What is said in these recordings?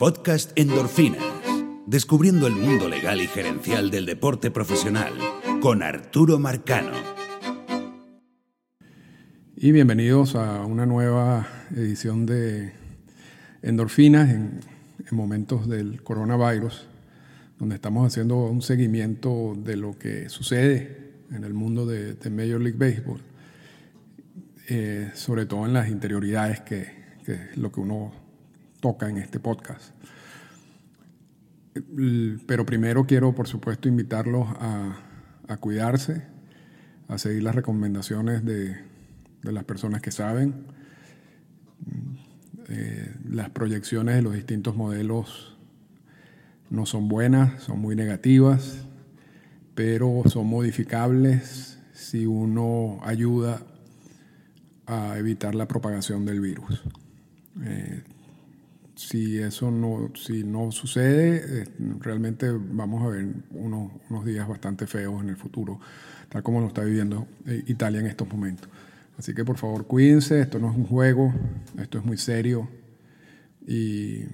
Podcast Endorfinas. Descubriendo el mundo legal y gerencial del deporte profesional con Arturo Marcano. Y bienvenidos a una nueva edición de Endorfinas en, momentos del coronavirus, donde estamos haciendo un seguimiento de lo que sucede en el mundo de, Major League Baseball, eh, sobre todo en las interioridades que, que es lo que uno toca en este podcast. Pero primero quiero, por supuesto, invitarlos a, cuidarse, a seguir las recomendaciones de, las personas que saben. Eh, las proyecciones de los distintos modelos no son buenas, son muy negativas, pero son modificables si uno ayuda a evitar la propagación del virus. Eh, si eso no, si no sucede, eh, realmente vamos a ver unos, unos, días bastante feos en el futuro, tal como lo está viviendo eh, Italia en estos momentos. Así que por favor cuídense, esto no es un juego, esto es muy serio y,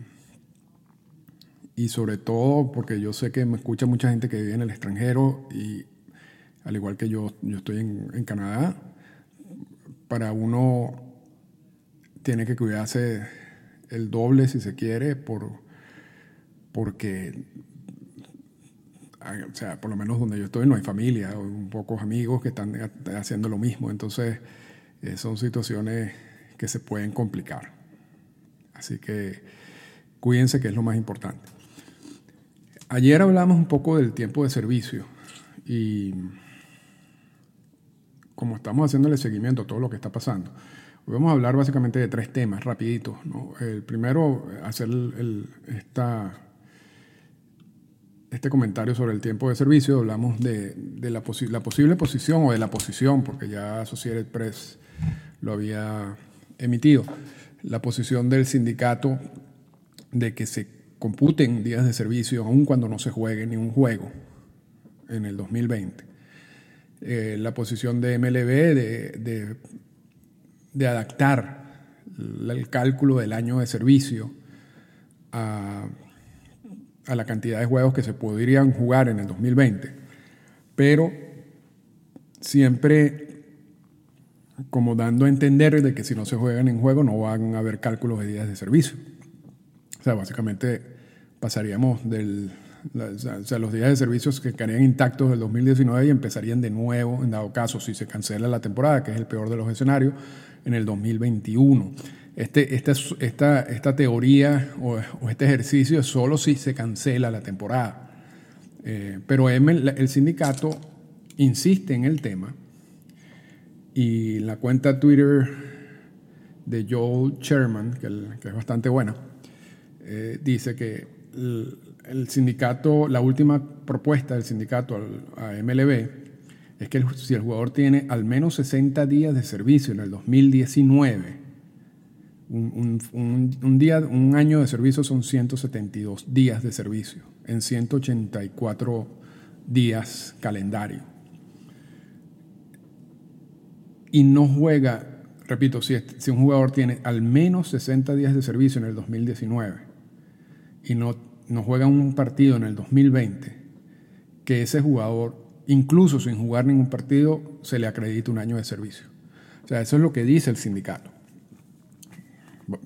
y sobre todo porque yo sé que me escucha mucha gente que vive en el extranjero y al igual que yo, yo estoy en, en Canadá, para uno tiene que cuidarse el doble si se quiere, por, porque, o sea, por lo menos donde yo estoy no hay familia, o pocos amigos que están haciendo lo mismo, entonces eh, son situaciones que se pueden complicar. Así que cuídense que es lo más importante. Ayer hablamos un poco del tiempo de servicio y como estamos haciéndole seguimiento a todo lo que está pasando, vamos a hablar básicamente de tres temas rapiditos. El primero, hacer esta, este comentario sobre el tiempo de servicio. Hablamos de, la, posible posición o de la posición, porque ya Associated Press lo había emitido, la posición del sindicato de que se computen días de servicio aun cuando no se juegue ni un juego en el 2020. Eh, la posición de MLB de adaptar el cálculo del año de servicio a, la cantidad de juegos que se podrían jugar en el 2020. Pero siempre como dando a entender de que si no se juegan en juego no van a haber cálculos de días de servicio. O sea, básicamente pasaríamos del... O sea, los días de servicio que quedarían intactos del 2019 y empezarían de nuevo, en dado caso, si se cancela la temporada, que es el peor de los escenarios, en el 2021. Este, esta, esta, esta teoría o, este ejercicio es solo si se cancela la temporada. Eh, pero el sindicato insiste en el tema y la cuenta Twitter de Joel Sherman, que, es bastante buena, eh, dice que el, sindicato, la última propuesta del sindicato a MLB es que si el jugador tiene al menos 60 días de servicio en el 2019, un, día, un año de servicio son 172 días de servicio en 184 días calendario. Y no juega, repito, si, si un jugador tiene al menos 60 días de servicio en el 2019 y no, no juega un partido en el 2020, que ese jugador incluso sin jugar ningún partido, se le acredita un año de servicio. O sea, eso es lo que dice el sindicato.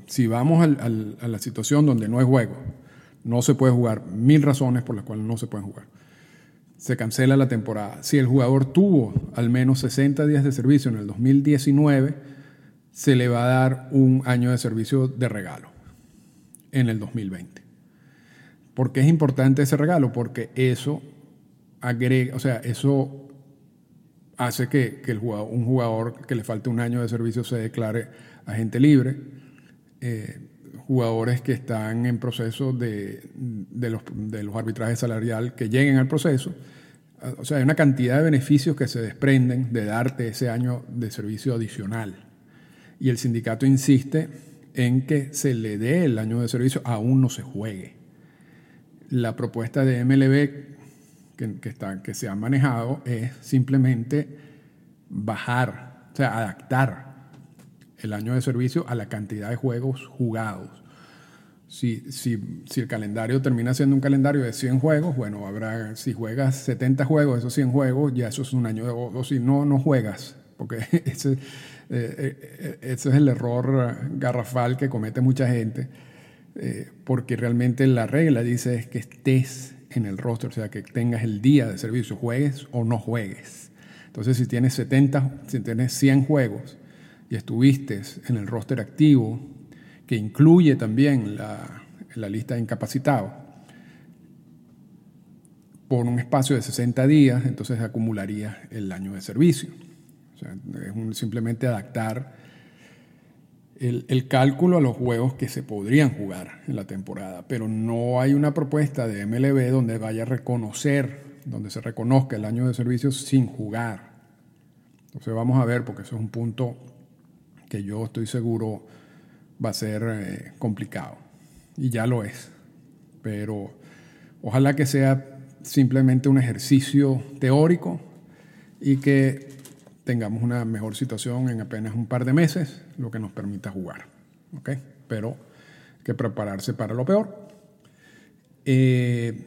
Si vamos a la situación donde no hay juego, no se puede jugar, mil razones por las cuales no se puede jugar. Se cancela la temporada. Si el jugador tuvo al menos 60 días de servicio en el 2019, se le va a dar un año de servicio de regalo en el 2020. ¿Por qué es importante ese regalo? Porque eso agrega, o sea, eso hace que, el jugador, un jugador que le falte un año de servicio se declare agente libre. Eh, jugadores que están en proceso de, los, de los arbitrajes salarial que lleguen al proceso. O sea, hay una cantidad de beneficios que se desprenden de darte ese año de servicio adicional. Y el sindicato insiste en que se le dé el año de servicio aún no se juegue. La propuesta de MLB que, que se han manejado es simplemente bajar, o sea, adaptar el año de servicio a la cantidad de juegos jugados. Si, si, si, el calendario termina siendo un calendario de 100 juegos, bueno, habrá, si juegas 70 juegos, esos 100 juegos, ya eso es un año, o, o si no, no juegas, porque ese, eh, ese es el error garrafal que comete mucha gente, eh, porque realmente la regla dice es que estés en el roster, o sea, que tengas el día de servicio, juegues o no juegues. Entonces, si tienes 70, si tienes 100 juegos y estuviste en el roster activo, que incluye también la, la lista de incapacitados, por un espacio de 60 días, entonces acumularía el año de servicio. O sea, es simplemente adaptar el, cálculo a los juegos que se podrían jugar en la temporada, pero no hay una propuesta de MLB donde vaya a reconocer, donde se reconozca el año de servicio sin jugar. Entonces vamos a ver, porque eso es un punto que yo estoy seguro va a ser eh, complicado, y ya lo es, pero ojalá que sea simplemente un ejercicio teórico y que tengamos una mejor situación en apenas un par de meses, lo que nos permita jugar. Pero que prepararse para lo peor. Eh,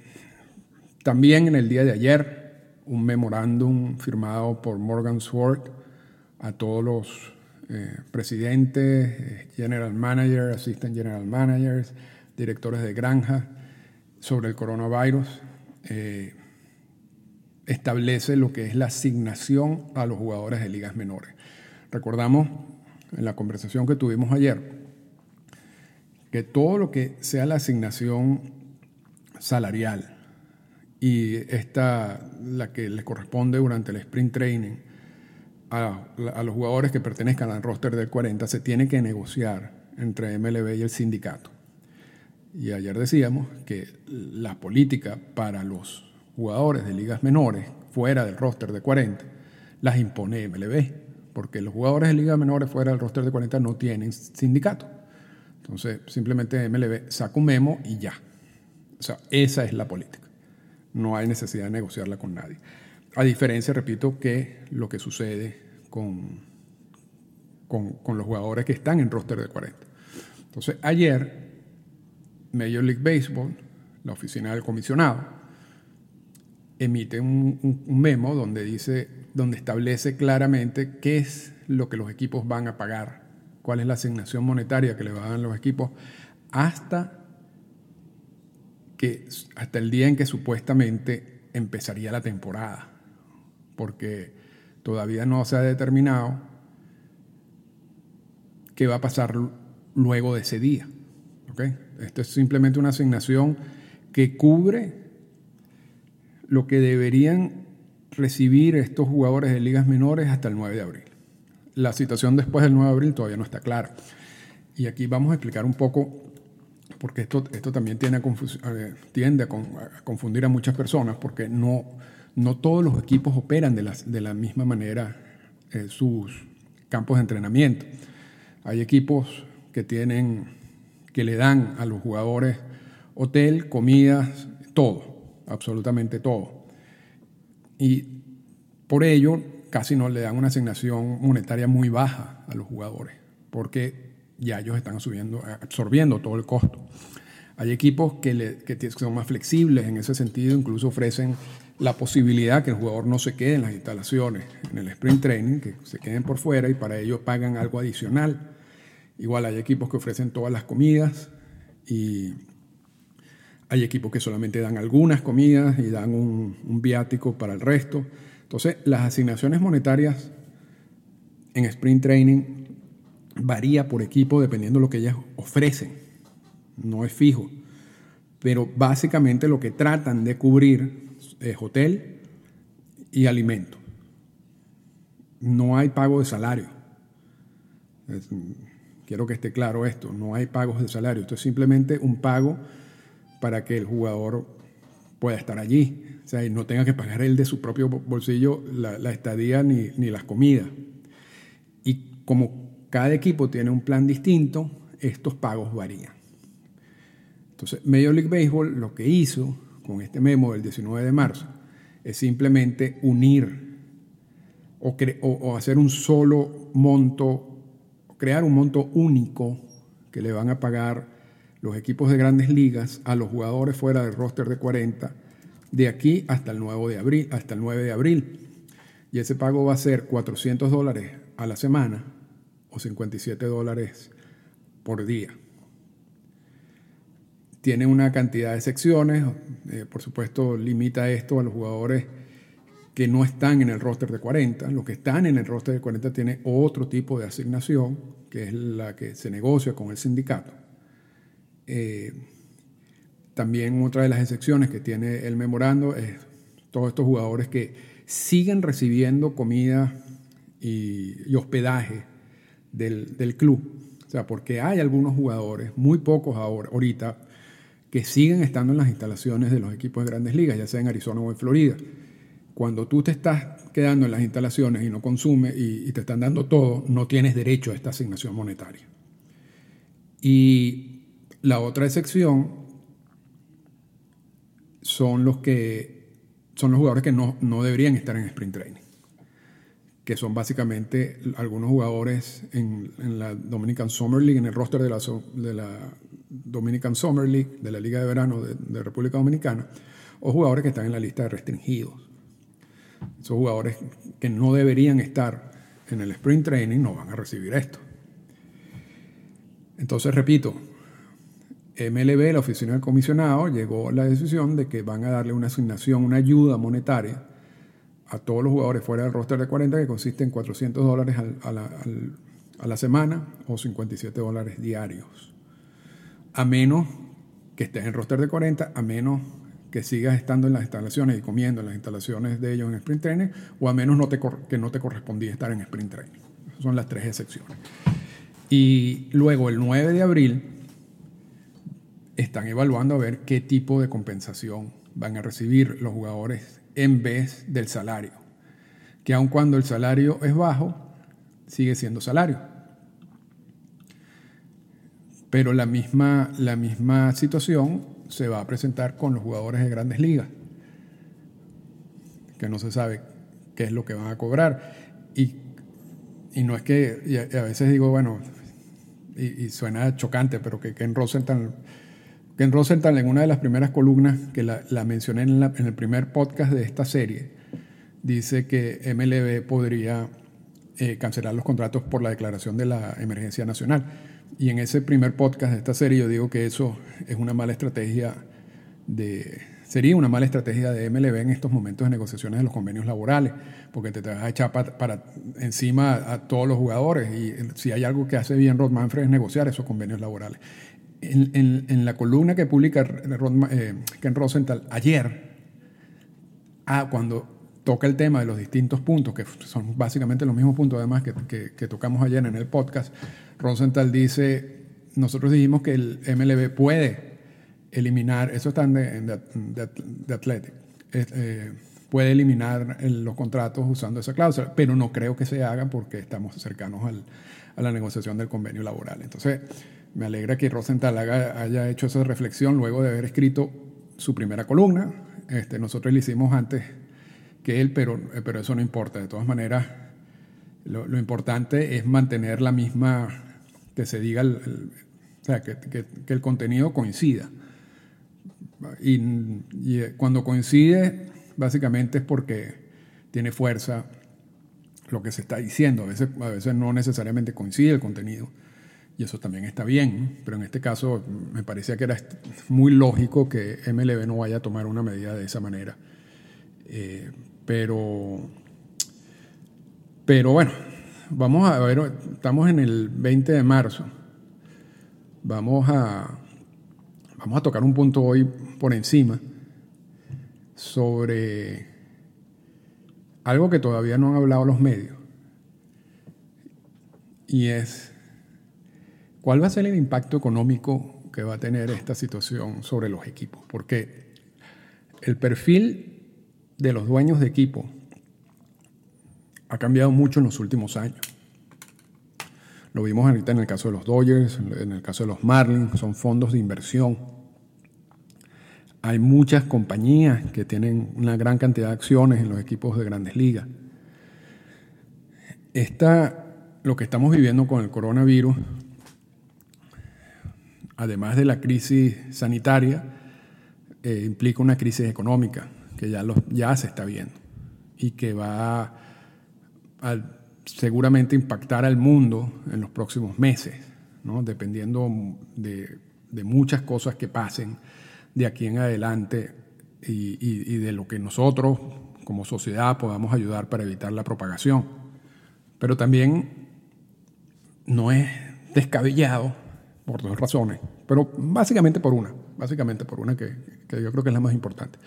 también en el día de ayer, un memorándum firmado por Morgan Sword a todos los eh, presidentes, eh, general managers, assistant general managers, directores de granja sobre el coronavirus. Establece lo que es la asignación a los jugadores de ligas menores. Recordamos en la conversación que tuvimos ayer que todo lo que sea la asignación salarial y esta, la que les corresponde durante el sprint training a, a los jugadores que pertenezcan al roster del 40, se tiene que negociar entre MLB y el sindicato. Y ayer decíamos que la política para los jugadores de ligas menores fuera del roster de 40 las impone MLB, porque los jugadores de ligas menores fuera del roster de 40 no tienen sindicato. Entonces, simplemente MLB saca un memo y ya. O sea, esa es la política. No hay necesidad de negociarla con nadie. A diferencia, repito, que lo que sucede con, con, con los jugadores que están en roster de 40. Entonces, ayer, Major League Baseball, la oficina del comisionado, emite un, memo donde dice, donde establece claramente qué es lo que los equipos van a pagar, cuál es la asignación monetaria que le van a dar los equipos, hasta que hasta el día en que supuestamente empezaría la temporada, porque todavía no se ha determinado qué va a pasar luego de ese día. ¿okay? Esto es simplemente una asignación que cubre lo que deberían recibir estos jugadores de ligas menores hasta el 9 de abril. La situación después del 9 de abril todavía no está clara. Y aquí vamos a explicar un poco, porque esto, esto también tiende a, confundir a muchas personas, porque no, no todos los equipos operan de la, de la misma manera eh, sus campos de entrenamiento. Hay equipos que tienen, que le dan a los jugadores hotel, comidas, todo absolutamente todo. Y por ello casi no le dan una asignación monetaria muy baja a los jugadores, porque ya ellos están subiendo, absorbiendo todo el costo. Hay equipos que, le, que son más flexibles en ese sentido, incluso ofrecen la posibilidad que el jugador no se quede en las instalaciones, en el sprint training, que se queden por fuera y para ello pagan algo adicional. Igual hay equipos que ofrecen todas las comidas y hay equipos que solamente dan algunas comidas y dan un, viático para el resto. Entonces, las asignaciones monetarias en sprint training varía por equipo dependiendo de lo que ellas ofrecen. No es fijo. Pero básicamente lo que tratan de cubrir es hotel y alimento. No hay pago de salario. quiero que esté claro esto. No hay pagos de salario. Esto es simplemente un pago para que el jugador pueda estar allí. O sea, no tenga que pagar él de su propio bolsillo la, estadía ni, ni, las comidas. Y como cada equipo tiene un plan distinto, estos pagos varían. Entonces, Major League Baseball lo que hizo con este memo del 19 de marzo es simplemente unir o, o hacer un solo monto, crear un monto único que le van a pagar los equipos de grandes ligas a los jugadores fuera del roster de 40 de aquí hasta el 9 de abril. Hasta el 9 de abril. Y ese pago va a ser 400 dólares a la semana o 57 dólares por día. Tiene una cantidad de secciones, eh, por supuesto limita esto a los jugadores que no están en el roster de 40. Los que están en el roster de 40 tiene otro tipo de asignación, que es la que se negocia con el sindicato. Eh, también otra de las excepciones que tiene el memorando es todos estos jugadores que siguen recibiendo comida y, hospedaje del, club. O sea, porque hay algunos jugadores, muy pocos ahora, ahorita, que siguen estando en las instalaciones de los equipos de grandes ligas, ya sea en Arizona o en Florida. Cuando tú te estás quedando en las instalaciones y no consumes y, y te están dando todo, no tienes derecho a esta asignación monetaria. Y la otra excepción son los que son los jugadores que no, no, deberían estar en sprint training, que son básicamente algunos jugadores en, la Dominican Summer League, en el roster de la, de la Dominican Summer League, de la Liga de Verano de, de, República Dominicana, o jugadores que están en la lista de restringidos. Esos jugadores que no deberían estar en el sprint training no van a recibir esto. Entonces, repito, MLB, la oficina del comisionado, llegó la decisión de que van a darle una asignación, una ayuda monetaria a todos los jugadores fuera del roster de 40 que consiste en 400 dólares a, la, a la semana o 57 dólares diarios. A menos que estés en roster de 40, a menos que sigas estando en las instalaciones y comiendo en las instalaciones de ellos en sprint training, o a menos que no te correspondía estar en sprint training. son las tres excepciones. Y luego el 9 de abril están evaluando a ver qué tipo de compensación van a recibir los jugadores en vez del salario. Que aun cuando el salario es bajo, sigue siendo salario. Pero la misma, la misma situación se va a presentar con los jugadores de grandes ligas, que no se sabe qué es lo que van a cobrar. Y, y no es que, a, veces digo, bueno, y, suena chocante, pero que Ken Rosenthal Ken Rosenthal, en una de las primeras columnas que la, mencioné en, el primer podcast de esta serie, dice que MLB podría eh, cancelar los contratos por la declaración de la emergencia nacional. Y en ese primer podcast de esta serie yo digo que eso es una mala estrategia de, sería una mala estrategia de MLB en estos momentos de negociaciones de los convenios laborales, porque te, vas a echar para, encima a, todos los jugadores y si hay algo que hace bien Rod Manfred es negociar esos convenios laborales en, la columna que publica eh, Ken Rosenthal ayer, ah, cuando toca el tema de los distintos puntos, que son básicamente los mismos puntos además que, tocamos ayer en el podcast, Rosenthal dice, nosotros dijimos que el MLB puede eliminar, eso está en de, Athletic, eh, puede eliminar los contratos usando esa cláusula, pero no creo que se haga porque estamos cercanos a la negociación del convenio laboral. Entonces, me alegra que Rosenthal haya hecho esa reflexión luego de haber escrito su primera columna. Este, nosotros la hicimos antes que él, pero, pero eso no importa. De todas maneras, lo, importante es mantener la misma, que se diga, o sea, que, que, el contenido coincida. Y, y, cuando coincide, básicamente es porque tiene fuerza lo que se está diciendo. A veces, a veces no necesariamente coincide el contenido y eso también está bien, pero en este caso me parecía que era muy lógico que MLB no vaya a tomar una medida de esa manera. Eh, pero, pero bueno, vamos a ver, estamos en el 20 de marzo. Vamos a, vamos a tocar un punto hoy por encima sobre algo que todavía no han hablado los medios. Y es ¿Cuál va a ser el impacto económico que va a tener esta situación sobre los equipos? Porque el perfil de los dueños de equipo ha cambiado mucho en los últimos años. Lo vimos ahorita en el caso de los Dodgers, en el caso de los Marlins, son fondos de inversión. Hay muchas compañías que tienen una gran cantidad de acciones en los equipos de grandes ligas. Esta, lo que estamos viviendo con el coronavirus además de la crisis sanitaria, eh, implica una crisis económica que ya, ya se está viendo y que va a seguramente impactar al mundo en los próximos meses, ¿no? dependiendo de, muchas cosas que pasen de aquí en adelante y, y de lo que nosotros como sociedad podamos ayudar para evitar la propagación. Pero también no es descabellado por dos razones, pero básicamente por una, básicamente por una que, yo creo que es la más importante.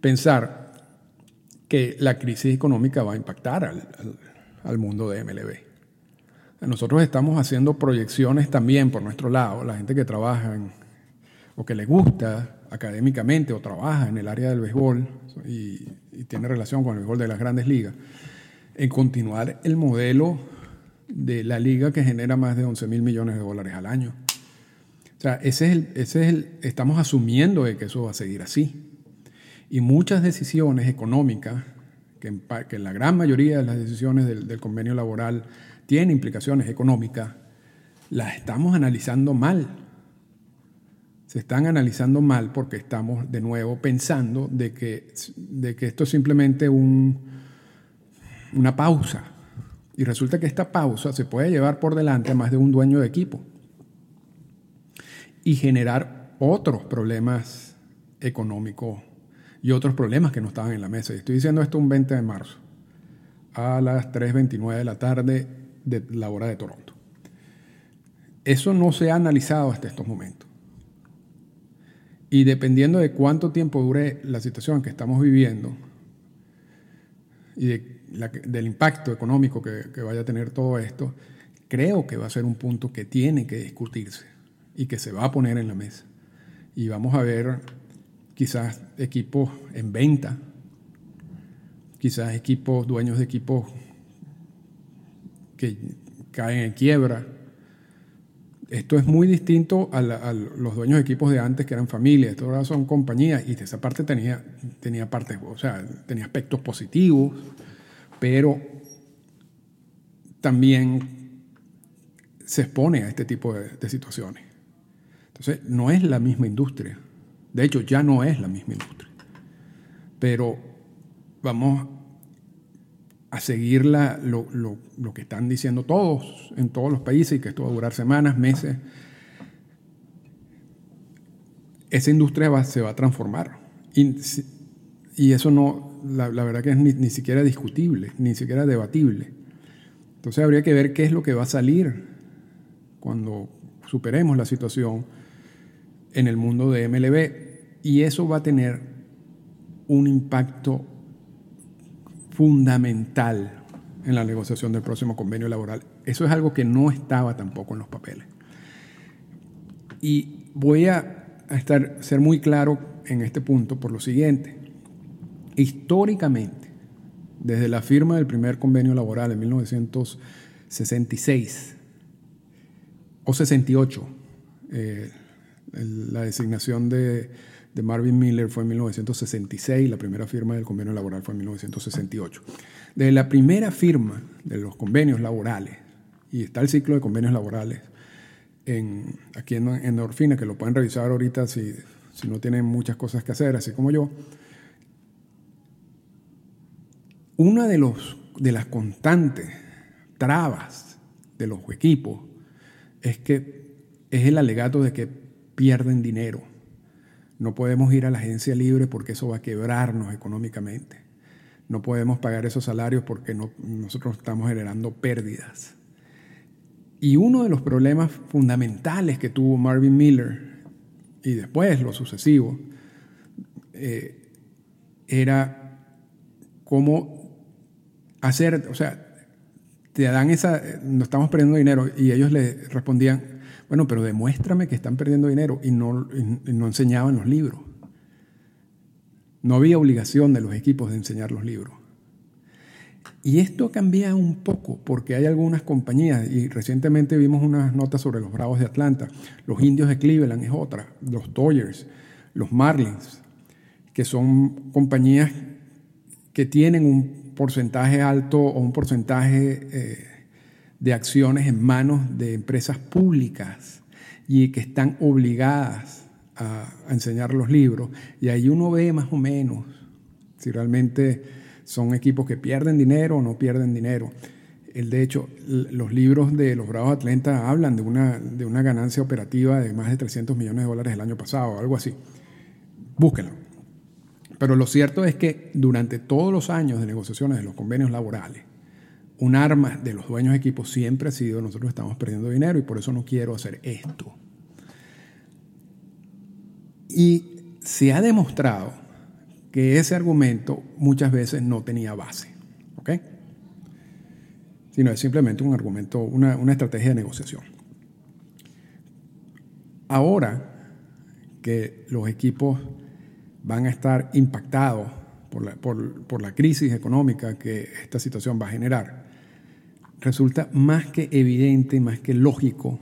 Pensar que la crisis económica va a impactar al, mundo de MLB. Nosotros estamos haciendo proyecciones también por nuestro lado, la gente que trabaja o que le gusta académicamente o trabaja en el área del béisbol y, y tiene relación con el béisbol de las grandes ligas, en continuar el modelo de la liga que genera más de 11 mil millones de dólares al año. O sea, ese es el, ese es el, estamos asumiendo de que eso va a seguir así. Y muchas decisiones económicas, que en, que la gran mayoría de las decisiones del, del convenio laboral tienen implicaciones económicas, las estamos analizando mal. Se están analizando mal porque estamos de nuevo pensando de que, de que esto es simplemente un, una pausa y resulta que esta pausa se puede llevar por delante a más de un dueño de equipo y generar otros problemas económicos y otros problemas que no estaban en la mesa. Y estoy diciendo esto un 20 de marzo a las 3.29 de la tarde de la hora de Toronto. Eso no se ha analizado hasta estos momentos. Y dependiendo de cuánto tiempo dure la situación que estamos viviendo y de del impacto económico que, vaya a tener todo esto, creo que va a ser un punto que tiene que discutirse y que se va a poner en la mesa. Y vamos a ver quizás equipos en venta, quizás equipos, dueños de equipos que caen en quiebra. Esto es muy distinto a, los dueños de equipos de antes que eran familias, esto ahora son compañías y esa parte tenía, tenía partes, o sea, tenía aspectos positivos, pero también se expone a este tipo de, situaciones. Entonces, no es la misma industria. De hecho, ya no es la misma industria. Pero vamos a seguir lo, que están diciendo todos en todos los países y que esto va a durar semanas, meses. Esa industria se va a transformar. Y, y eso no, la, verdad que es ni, siquiera discutible, ni siquiera debatible. Entonces habría que ver qué es lo que va a salir cuando superemos la situación en el mundo de MLB y eso va a tener un impacto fundamental en la negociación del próximo convenio laboral. Eso es algo que no estaba tampoco en los papeles. Y voy a estar, ser muy claro en este punto por lo siguiente. Históricamente, desde la firma del primer convenio laboral en 1966 o 68, eh, la designación de, de, Marvin Miller fue en 1966, la primera firma del convenio laboral fue en 1968. Desde la primera firma de los convenios laborales, y está el ciclo de convenios laborales en, aquí en, en Orfina, que lo pueden revisar ahorita si, si no tienen muchas cosas que hacer, así como yo, una de, los, de las constantes trabas de los equipos es que es el alegato de que pierden dinero. No podemos ir a la agencia libre porque eso va a quebrarnos económicamente. No podemos pagar esos salarios porque nosotros estamos generando pérdidas. Y uno de los problemas fundamentales que tuvo Marvin Miller y después lo sucesivo eh, era cómo hacer, o sea, te dan esa, no estamos perdiendo dinero y ellos le respondían, bueno, pero demuéstrame que están perdiendo dinero y no, no enseñaban los libros. No había obligación de los equipos de enseñar los libros. Y esto cambia un poco porque hay algunas compañías, y recientemente vimos unas notas sobre los Bravos de Atlanta, los Indios de Cleveland es otra, los Dodgers, los Marlins, que son compañías que tienen un porcentaje alto o un porcentaje eh, de acciones en manos de empresas públicas. y que están obligadas a, enseñar los libros. Y ahí uno ve más o menos si realmente son equipos que pierden dinero o no pierden dinero. El, de hecho, los libros de los Bravos Atlanta hablan de una, de una ganancia operativa de más de 300 millones de dólares el año pasado, algo así. Búsquenlo. Pero lo cierto es que durante todos los años de negociaciones de los convenios laborales, un arma de los dueños de equipos siempre ha sido nosotros estamos perdiendo dinero y por eso no quiero hacer esto. Y se ha demostrado que ese argumento muchas veces no tenía base, ¿ok? Sino es simplemente un argumento, una, estrategia de negociación. Ahora que los equipos van a estar impactados por la, por la crisis económica que esta situación va a generar, resulta más que evidente, más que lógico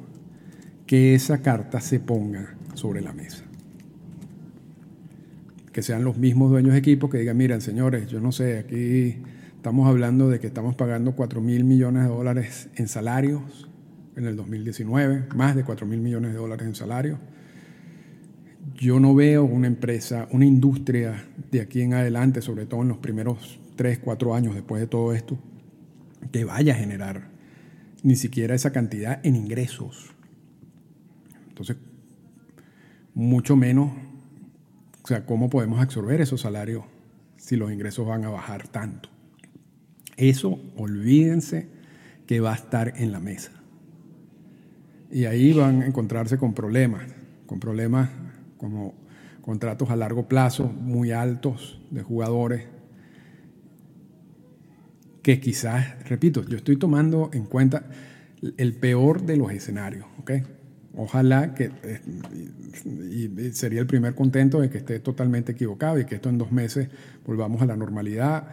que esa carta se ponga sobre la mesa. Que sean los mismos dueños de equipo que digan, miren señores, yo no sé, aquí estamos hablando de que estamos pagando 4 mil millones de dólares en salarios en el 2019, más de 4 mil millones de dólares en salarios. Yo no veo una empresa, una industria de aquí en adelante, sobre todo en los primeros 3, 4 años después de todo esto, que vaya a generar ni siquiera esa cantidad en ingresos. Entonces, mucho menos, o sea, ¿cómo podemos absorber esos salarios si los ingresos van a bajar tanto? Eso, olvídense que va a estar en la mesa. Y ahí van a encontrarse con problemas, con problemas como contratos a largo plazo muy altos de jugadores que quizás, repito, yo estoy tomando en cuenta el peor de los escenarios, ¿ok? Ojalá que, eh, y sería el primer contento de que esté totalmente equivocado y que esto en dos meses volvamos a la normalidad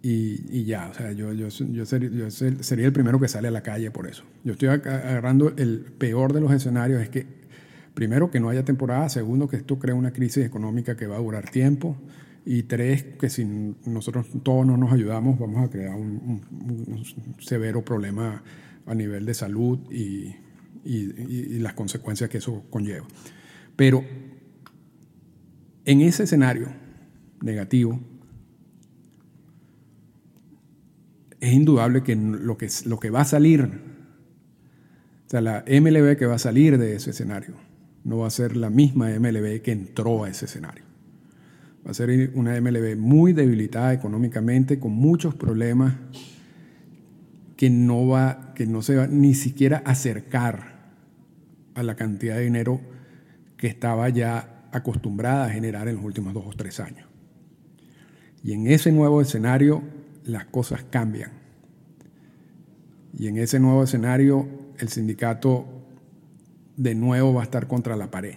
y, ya, o sea, yo, yo, yo, sería el primero que sale a la calle por eso. Yo estoy agarrando el peor de los escenarios, es que primero que no haya temporada, segundo que esto crea una crisis económica que va a durar tiempo, y tres, que si nosotros todos no nos ayudamos, vamos a crear un, severo problema a nivel de salud y, las consecuencias que eso conlleva. Pero en ese escenario negativo, es indudable que lo que, lo que va a salir, o sea, la MLB que va a salir de ese escenario, no va a ser la misma MLB que entró a ese escenario. Va a ser una MLB muy debilitada económicamente, con muchos problemas, que no, va, que no se va ni siquiera acercar a la cantidad de dinero que estaba ya acostumbrada a generar en los últimos dos o tres años. Y en ese nuevo escenario las cosas cambian. Y en ese nuevo escenario el sindicato de nuevo va a estar contra la pared.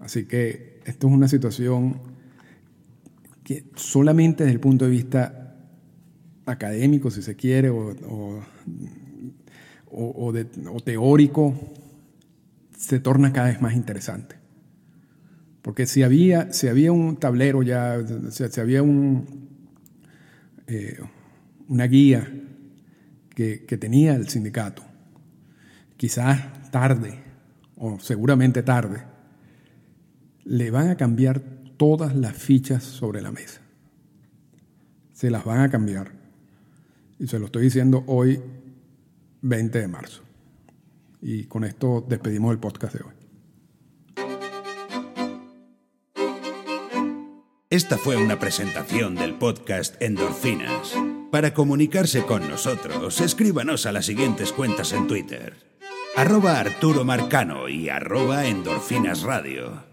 Así que esto es una situación que solamente desde el punto de vista académico, si se quiere, o, teórico, se torna cada vez más interesante. Porque si había, si había un tablero ya, si, había un, eh, una guía que, que tenía el sindicato, quizás tarde, o seguramente tarde, le van a cambiar todas las fichas sobre la mesa. Se las van a cambiar. Y se lo estoy diciendo hoy, 20 de marzo. Y con esto despedimos el podcast de hoy. Esta fue una presentación del podcast Endorfinas. Para comunicarse con nosotros, escríbanos a las siguientes cuentas en Twitter. Arroba Arturo Marcano y arroba Endorfinas Radio.